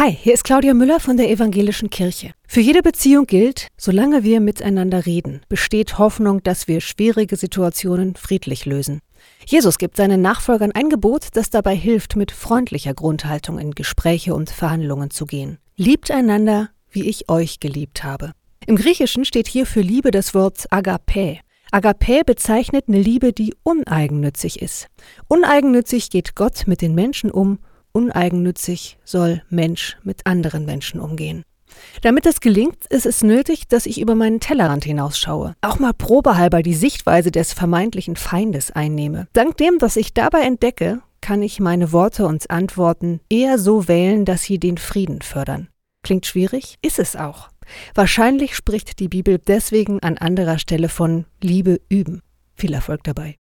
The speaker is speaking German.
Hi, hier ist Claudia Müller von der Evangelischen Kirche. Für jede Beziehung gilt, solange wir miteinander reden, besteht Hoffnung, dass wir schwierige Situationen friedlich lösen. Jesus gibt seinen Nachfolgern ein Gebot, das dabei hilft, mit freundlicher Grundhaltung in Gespräche und Verhandlungen zu gehen. Liebt einander, wie ich euch geliebt habe. Im Griechischen steht hier für Liebe das Wort Agape. Agape bezeichnet eine Liebe, die uneigennützig ist. Uneigennützig geht Gott mit den Menschen um uneigennützig soll Mensch mit anderen Menschen umgehen. Damit das gelingt, ist es nötig, dass ich über meinen Tellerrand hinausschaue, auch mal probehalber die Sichtweise des vermeintlichen Feindes einnehme. Dank dem, was ich dabei entdecke, kann ich meine Worte und Antworten eher so wählen, dass sie den Frieden fördern. Klingt schwierig? Ist es auch. Wahrscheinlich spricht die Bibel deswegen an anderer Stelle von Liebe üben. Viel Erfolg dabei.